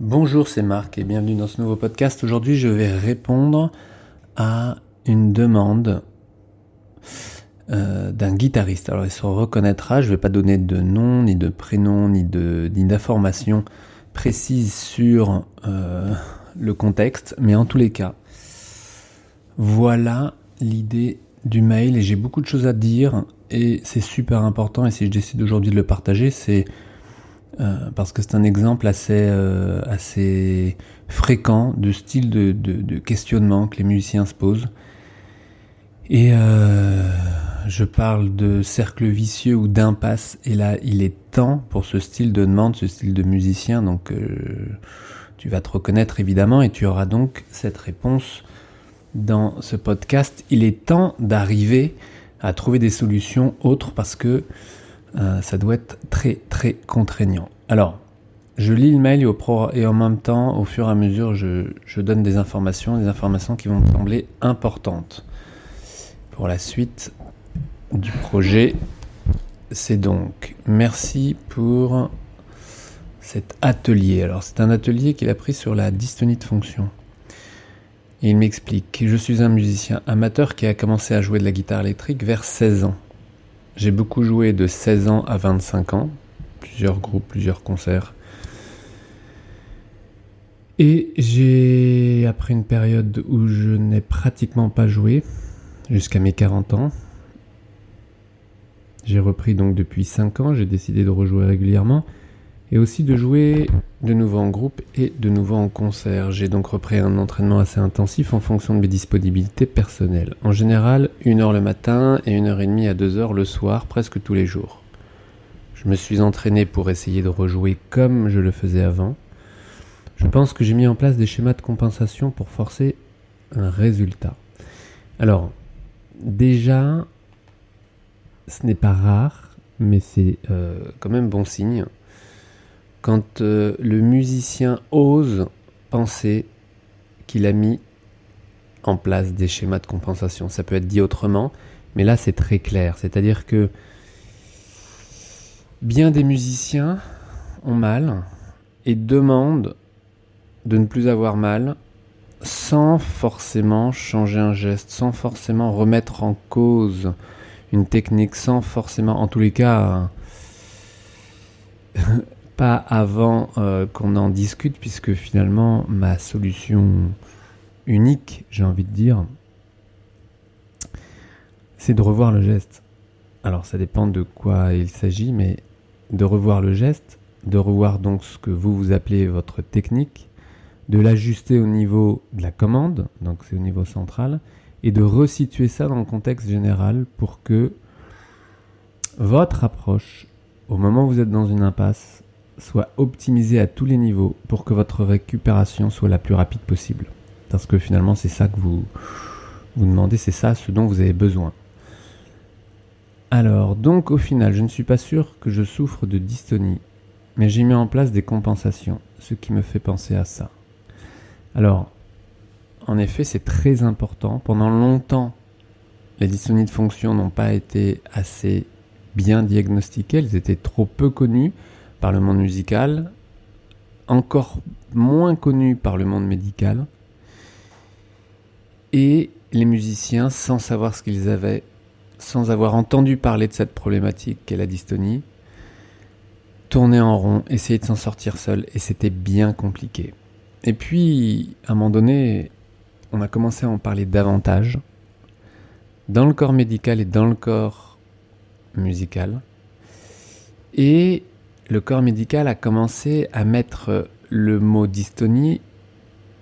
Bonjour, c'est Marc et bienvenue dans ce nouveau podcast. Aujourd'hui, je vais répondre à une demande euh, d'un guitariste. Alors, il se reconnaîtra, je ne vais pas donner de nom, ni de prénom, ni d'informations précises sur euh, le contexte, mais en tous les cas, voilà l'idée du mail. Et j'ai beaucoup de choses à dire. Et c'est super important. Et si je décide aujourd'hui de le partager, c'est euh, parce que c'est un exemple assez, euh, assez fréquent de style de, de, questionnement que les musiciens se posent. Et euh, je parle de cercle vicieux ou d'impasse. Et là, il est temps pour ce style de demande, ce style de musicien. Donc, tu vas te reconnaître évidemment et tu auras donc cette réponse dans ce podcast. Il est temps d'arriver à trouver des solutions autres parce que euh, ça doit être très très contraignant. Alors, je lis le mail et, en même temps, au fur et à mesure, je, je, donne des informations, des informations qui vont me sembler importantes. Pour la suite du projet, c'est donc merci pour cet atelier. Alors, c'est un atelier qu'il a pris sur la dystonie de fonction. Et il m'explique Je suis un musicien amateur qui a commencé à jouer de la guitare électrique vers 16 ans. J'ai beaucoup joué de 16 ans à 25 ans, plusieurs groupes, plusieurs concerts. Et j'ai, après une période où je n'ai pratiquement pas joué, jusqu'à mes 40 ans, j'ai repris donc depuis 5 ans, j'ai décidé de rejouer régulièrement et aussi de jouer de nouveau en groupe et de nouveau en concert. J'ai donc repris un entraînement assez intensif en fonction de mes disponibilités personnelles. En général, une heure le matin et une heure et demie à deux heures le soir, presque tous les jours. Je me suis entraîné pour essayer de rejouer comme je le faisais avant. Je pense que j'ai mis en place des schémas de compensation pour forcer un résultat. Alors, déjà, ce n'est pas rare, mais c'est euh, quand même bon signe quand euh, le musicien ose penser qu'il a mis en place des schémas de compensation. Ça peut être dit autrement, mais là c'est très clair. C'est-à-dire que bien des musiciens ont mal et demandent de ne plus avoir mal sans forcément changer un geste, sans forcément remettre en cause une technique, sans forcément, en tous les cas, pas avant euh, qu'on en discute, puisque finalement, ma solution unique, j'ai envie de dire, c'est de revoir le geste. Alors ça dépend de quoi il s'agit, mais de revoir le geste, de revoir donc ce que vous vous appelez votre technique, de l'ajuster au niveau de la commande, donc c'est au niveau central, et de resituer ça dans le contexte général pour que votre approche, au moment où vous êtes dans une impasse, soit optimisé à tous les niveaux pour que votre récupération soit la plus rapide possible. Parce que finalement, c'est ça que vous vous demandez, c'est ça ce dont vous avez besoin. Alors, donc au final, je ne suis pas sûr que je souffre de dystonie, mais j'ai mis en place des compensations, ce qui me fait penser à ça. Alors, en effet, c'est très important. Pendant longtemps, les dystonies de fonction n'ont pas été assez bien diagnostiquées, elles étaient trop peu connues par le monde musical, encore moins connu par le monde médical, et les musiciens, sans savoir ce qu'ils avaient, sans avoir entendu parler de cette problématique qu'est la dystonie, tournaient en rond, essayaient de s'en sortir seuls, et c'était bien compliqué. Et puis, à un moment donné, on a commencé à en parler davantage, dans le corps médical et dans le corps musical, et le corps médical a commencé à mettre le mot dystonie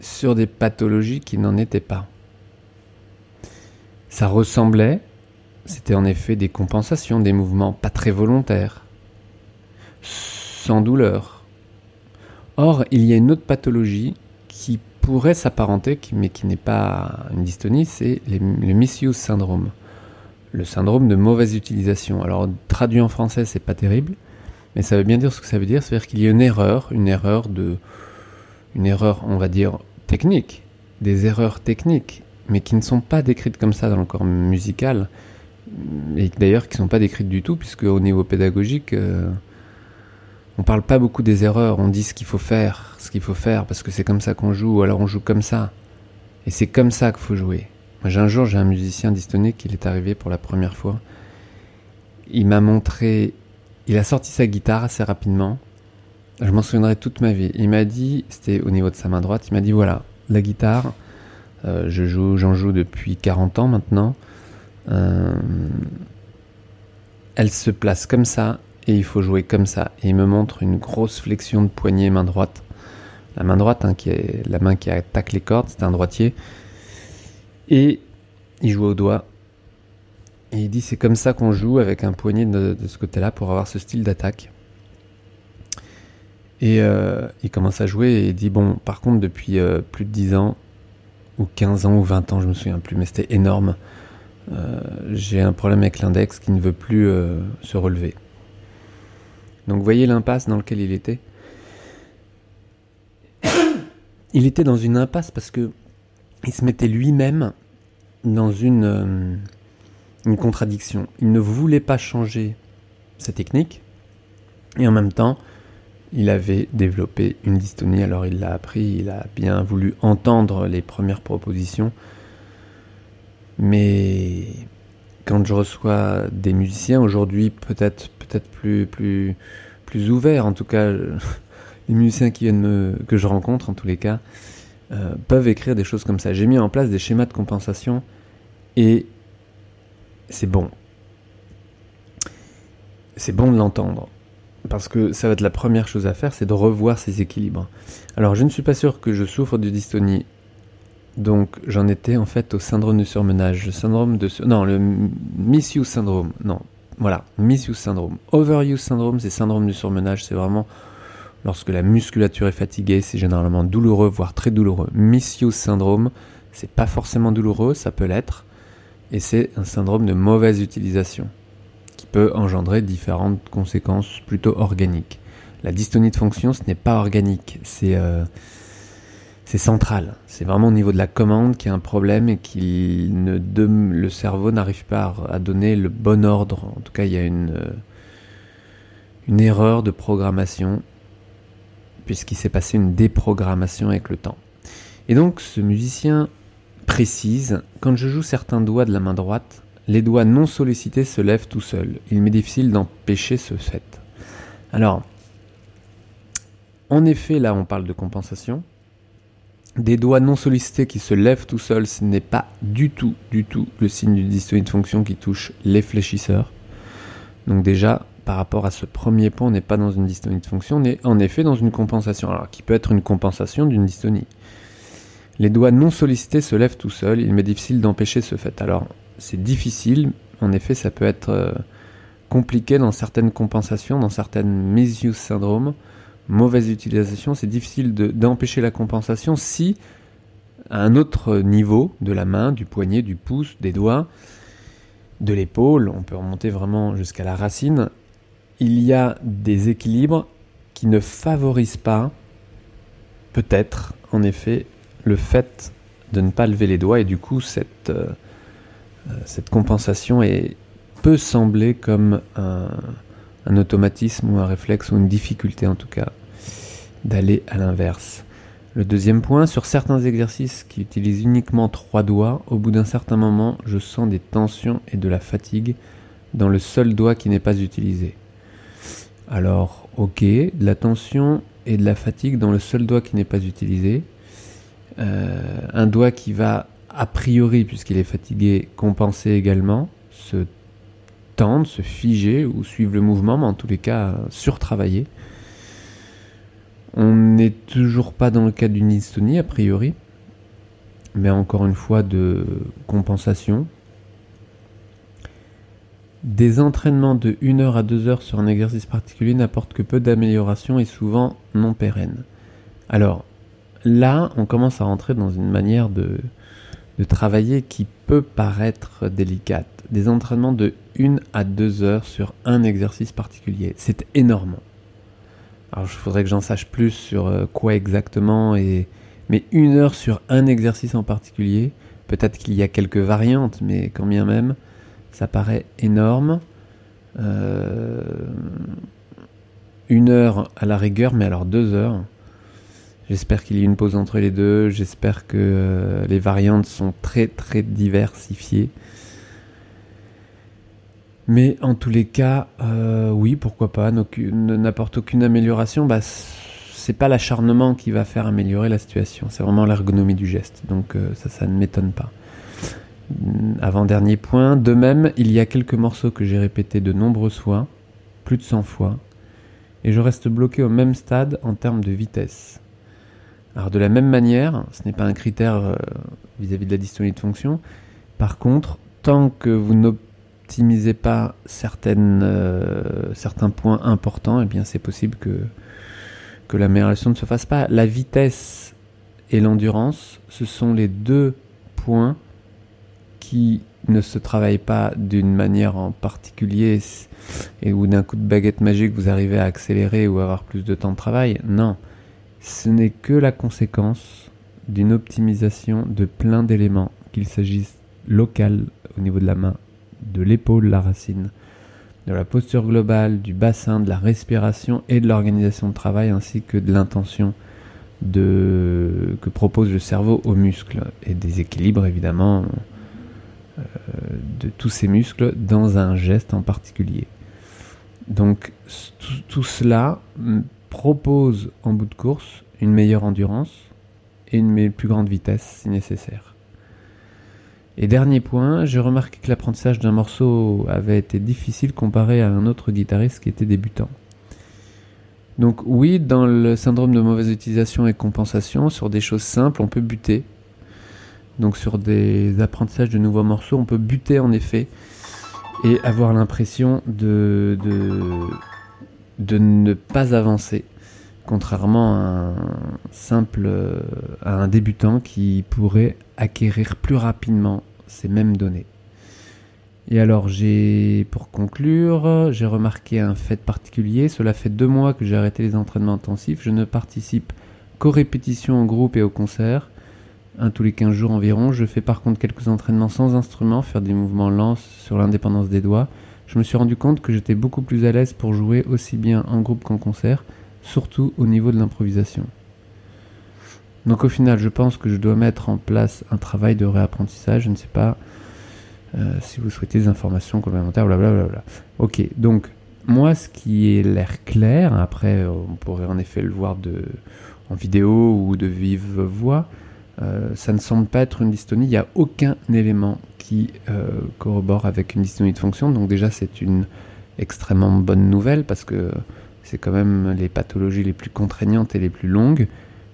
sur des pathologies qui n'en étaient pas. Ça ressemblait, c'était en effet des compensations, des mouvements pas très volontaires, sans douleur. Or, il y a une autre pathologie qui pourrait s'apparenter, mais qui n'est pas une dystonie, c'est le misuse syndrome. Le syndrome de mauvaise utilisation. Alors, traduit en français, c'est pas terrible, mais ça veut bien dire ce que ça veut dire, c'est-à-dire qu'il y a une erreur, une erreur de, une erreur, on va dire, technique, des erreurs techniques, mais qui ne sont pas décrites comme ça dans le corps musical, et d'ailleurs qui ne sont pas décrites du tout, puisque au niveau pédagogique, euh, on parle pas beaucoup des erreurs, on dit ce qu'il faut faire, ce qu'il faut faire, parce que c'est comme ça qu'on joue, ou alors on joue comme ça. Et c'est comme ça qu'il faut jouer. Moi, j'ai un jour, j'ai un musicien dystonique qui est arrivé pour la première fois. Il m'a montré, il a sorti sa guitare assez rapidement. Je m'en souviendrai toute ma vie. Il m'a dit, c'était au niveau de sa main droite, il m'a dit voilà, la guitare, euh, je joue, j'en joue depuis 40 ans maintenant. Euh, elle se place comme ça et il faut jouer comme ça. Et il me montre une grosse flexion de poignet main droite. La main droite, hein, qui est la main qui attaque les cordes, c'est un droitier. Et il joue au doigt. Et il dit c'est comme ça qu'on joue avec un poignet de, ce côté-là pour avoir ce style d'attaque. Et euh, il commence à jouer et il dit bon, par contre, depuis euh, plus de 10 ans, ou 15 ans, ou 20 ans, je me souviens plus, mais c'était énorme. Euh, j'ai un problème avec l'index qui ne veut plus se relever. Donc voyez l'impasse dans laquelle il était Il était dans une impasse parce que il se mettait lui-même dans une, une contradiction. Il ne voulait pas changer sa technique, et en même temps, il avait développé une dystonie, alors il l'a appris, il a bien voulu entendre les premières propositions, mais quand je reçois des musiciens aujourd'hui, peut-être plus plus ouverts, en tout cas les musiciens qui que je rencontre en tous les cas, euh, peuvent écrire des choses comme ça. J'ai mis en place des schémas de compensation et c'est bon. C'est bon de l'entendre. Parce que ça va être la première chose à faire, c'est de revoir ces équilibres. Alors je ne suis pas sûr que je souffre de dystonie. Donc j'en étais en fait au syndrome du surmenage. Le syndrome de... Non, le misuse syndrome. Non, voilà, misuse syndrome. Overuse syndrome, c'est syndrome du surmenage. C'est vraiment Lorsque la musculature est fatiguée, c'est généralement douloureux, voire très douloureux. Misuse syndrome, c'est pas forcément douloureux, ça peut l'être, et c'est un syndrome de mauvaise utilisation qui peut engendrer différentes conséquences plutôt organiques. La dystonie de fonction, ce n'est pas organique, c'est euh, central. C'est vraiment au niveau de la commande qu'il y a un problème et qu'il ne le cerveau n'arrive pas à donner le bon ordre. En tout cas, il y a une euh, une erreur de programmation puisqu'il s'est passé une déprogrammation avec le temps. Et donc ce musicien précise, quand je joue certains doigts de la main droite, les doigts non sollicités se lèvent tout seuls. Il m'est difficile d'empêcher ce fait. Alors, en effet, là on parle de compensation. Des doigts non sollicités qui se lèvent tout seuls, ce n'est pas du tout, du tout le signe d'une dystonie de fonction qui touche les fléchisseurs. Donc déjà, par rapport à ce premier point, on n'est pas dans une dystonie de fonction, on est en effet dans une compensation, alors qui peut être une compensation d'une dystonie? Les doigts non sollicités se lèvent tout seuls, il m'est difficile d'empêcher ce fait. Alors, c'est difficile, en effet, ça peut être euh, compliqué dans certaines compensations, dans certaines misuse syndrome, mauvaise utilisation, c'est difficile d'empêcher la compensation si, à un autre niveau de la main, du poignet, du pouce, des doigts, de l'épaule, on peut remonter vraiment jusqu'à la racine, il y a des équilibres qui ne favorisent pas, peut-être, en effet, le fait de ne pas lever les doigts et du coup cette, euh, euh, compensation peut sembler comme un, automatisme ou un réflexe ou une difficulté en tout cas d'aller à l'inverse. Le deuxième point, sur certains exercices qui utilisent uniquement trois doigts, au bout d'un certain moment, je sens des tensions et de la fatigue dans le seul doigt qui n'est pas utilisé. Alors, ok, de la tension et de la fatigue dans le seul doigt qui n'est pas utilisé. Euh, un doigt qui va, a priori, puisqu'il est fatigué, compenser également, se tendre, se figer ou suivre le mouvement, mais en tous les cas, surtravailler. On n'est toujours pas dans le cas d'une dystonie, a priori, mais encore une fois de compensation, des entraînements de 1 heure à 2 heures sur un exercice particulier n'apportent que peu d'amélioration et souvent non pérennes. Alors, là, on commence à rentrer dans une manière de, travailler qui peut paraître délicate. Des entraînements de 1 à 2 heures sur un exercice particulier. C'est énorme. Alors, il faudrait que j'en sache plus sur euh, quoi exactement, mais une heure sur un exercice en particulier, peut-être qu'il y a quelques variantes, mais quand bien même, ça paraît énorme. Euh, une heure à la rigueur, mais alors deux heures. J'espère qu'il y a une pause entre les deux. J'espère que euh, les variantes sont très très diversifiées. Mais en tous les cas, euh, oui, pourquoi pas. N'apporte aucune amélioration. Bah, c'est pas l'acharnement qui va faire améliorer la situation. C'est vraiment l'ergonomie du geste. Donc euh, ça, ça ne m'étonne pas. Avant-dernier point. De même, il y a quelques morceaux que j'ai répétés de nombreuses fois, plus de 100 fois, et je reste bloqué au même stade en termes de vitesse. Alors de la même manière, ce n'est pas un critère euh, vis-à-vis de la dystonie de fonction. Par contre, tant que vous n'optimisez pas certaines, euh, certains points importants, eh bien c'est possible que, que l'amélioration ne se fasse pas. La vitesse et l'endurance, ce sont les deux points qui ne se travaillent pas d'une manière en particulier et où d'un coup de baguette magique vous arrivez à accélérer ou avoir plus de temps de travail. Non ce n'est que la conséquence d'une optimisation de plein d'éléments, qu'il s'agisse local au niveau de la main, de l'épaule, la racine, de la posture globale, du bassin, de la respiration et de l'organisation de travail, ainsi que de l'intention que propose le cerveau aux muscles et des équilibres évidemment euh, de tous ces muscles dans un geste en particulier. Donc tout cela propose en bout de course une meilleure endurance et une plus grande vitesse si nécessaire. Et dernier point, j'ai remarqué que l'apprentissage d'un morceau avait été difficile comparé à un autre guitariste qui était débutant. Donc oui, dans le syndrome de mauvaise utilisation et compensation, sur des choses simples, on peut buter. Donc sur des apprentissages de nouveaux morceaux, on peut buter en effet et avoir l'impression de, de, de ne pas avancer, contrairement à un simple à un débutant qui pourrait acquérir plus rapidement ces mêmes données. Et alors j'ai, pour conclure, j'ai remarqué un fait particulier. Cela fait deux mois que j'ai arrêté les entraînements intensifs. Je ne participe qu'aux répétitions en groupe et aux concerts, un tous les 15 jours environ. Je fais par contre quelques entraînements sans instrument, faire des mouvements lents sur l'indépendance des doigts je me suis rendu compte que j'étais beaucoup plus à l'aise pour jouer aussi bien en groupe qu'en concert, surtout au niveau de l'improvisation. Donc au final, je pense que je dois mettre en place un travail de réapprentissage. Je ne sais pas euh, si vous souhaitez des informations complémentaires, blablabla. Ok, donc moi, ce qui est l'air clair, après on pourrait en effet le voir de, en vidéo ou de vive voix, euh, ça ne semble pas être une dystonie. Il n'y a aucun élément qui euh, corrobore avec une dystonie de fonction. Donc déjà, c'est une extrêmement bonne nouvelle parce que c'est quand même les pathologies les plus contraignantes et les plus longues.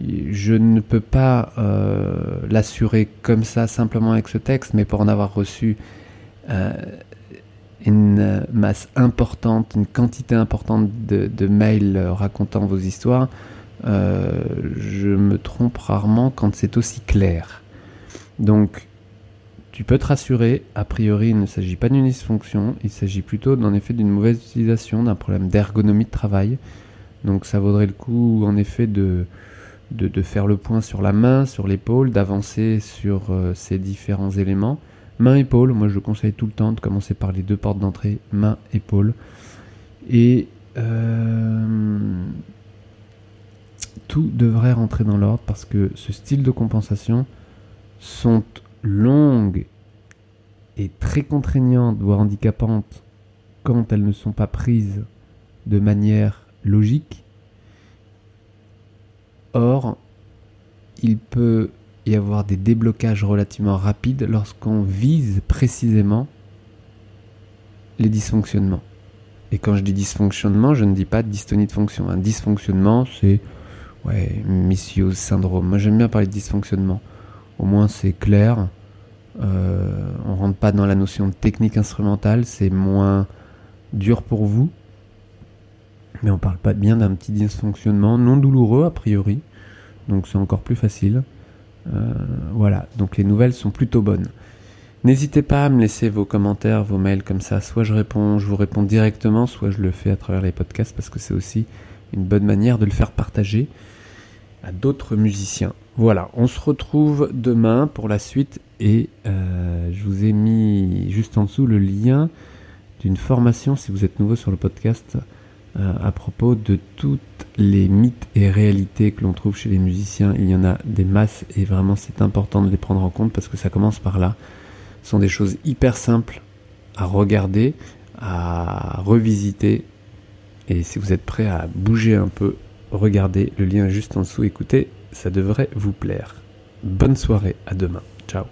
Je ne peux pas euh, l'assurer comme ça simplement avec ce texte, mais pour en avoir reçu une masse importante, une quantité importante de mails racontant vos histoires, euh, je me trompe rarement quand c'est aussi clair. Donc, tu peux te rassurer, a priori, il ne s'agit pas d'une dysfonction, il s'agit plutôt d'un effet d'une mauvaise utilisation, d'un problème d'ergonomie de travail. Donc, ça vaudrait le coup, en effet, de, faire le point sur la main, sur l'épaule, d'avancer sur euh, ces différents éléments. Main-épaule, moi je conseille tout le temps de commencer par les deux portes d'entrée, main-épaule. Et euh, tout devrait rentrer dans l'ordre parce que ce style de compensation sont longues et très contraignantes, voire handicapantes, quand elles ne sont pas prises de manière logique. Or, il peut y avoir des déblocages relativement rapides lorsqu'on vise précisément les dysfonctionnements. Et quand je dis dysfonctionnement, je ne dis pas dystonie de fonction. Un dysfonctionnement, c'est Ouais, misuse syndrome. Moi j'aime bien parler de dysfonctionnement. Au moins c'est clair. Euh, on rentre pas dans la notion de technique instrumentale, c'est moins dur pour vous. Mais on parle pas bien d'un petit dysfonctionnement non douloureux a priori. Donc c'est encore plus facile. Euh, voilà, donc les nouvelles sont plutôt bonnes. N'hésitez pas à me laisser vos commentaires, vos mails comme ça. Soit je réponds, je vous réponds directement, soit je le fais à travers les podcasts parce que c'est aussi une bonne manière de le faire partager d'autres musiciens. Voilà, on se retrouve demain pour la suite et euh, je vous ai mis juste en dessous le lien d'une formation si vous êtes nouveau sur le podcast euh, à propos de toutes les mythes et réalités que l'on trouve chez les musiciens. Il y en a des masses et vraiment c'est important de les prendre en compte parce que ça commence par là. Ce sont des choses hyper simples à regarder, à revisiter. Et si vous êtes prêt à bouger un peu, regardez le lien juste en dessous, écoutez, ça devrait vous plaire. Bonne soirée, à demain. Ciao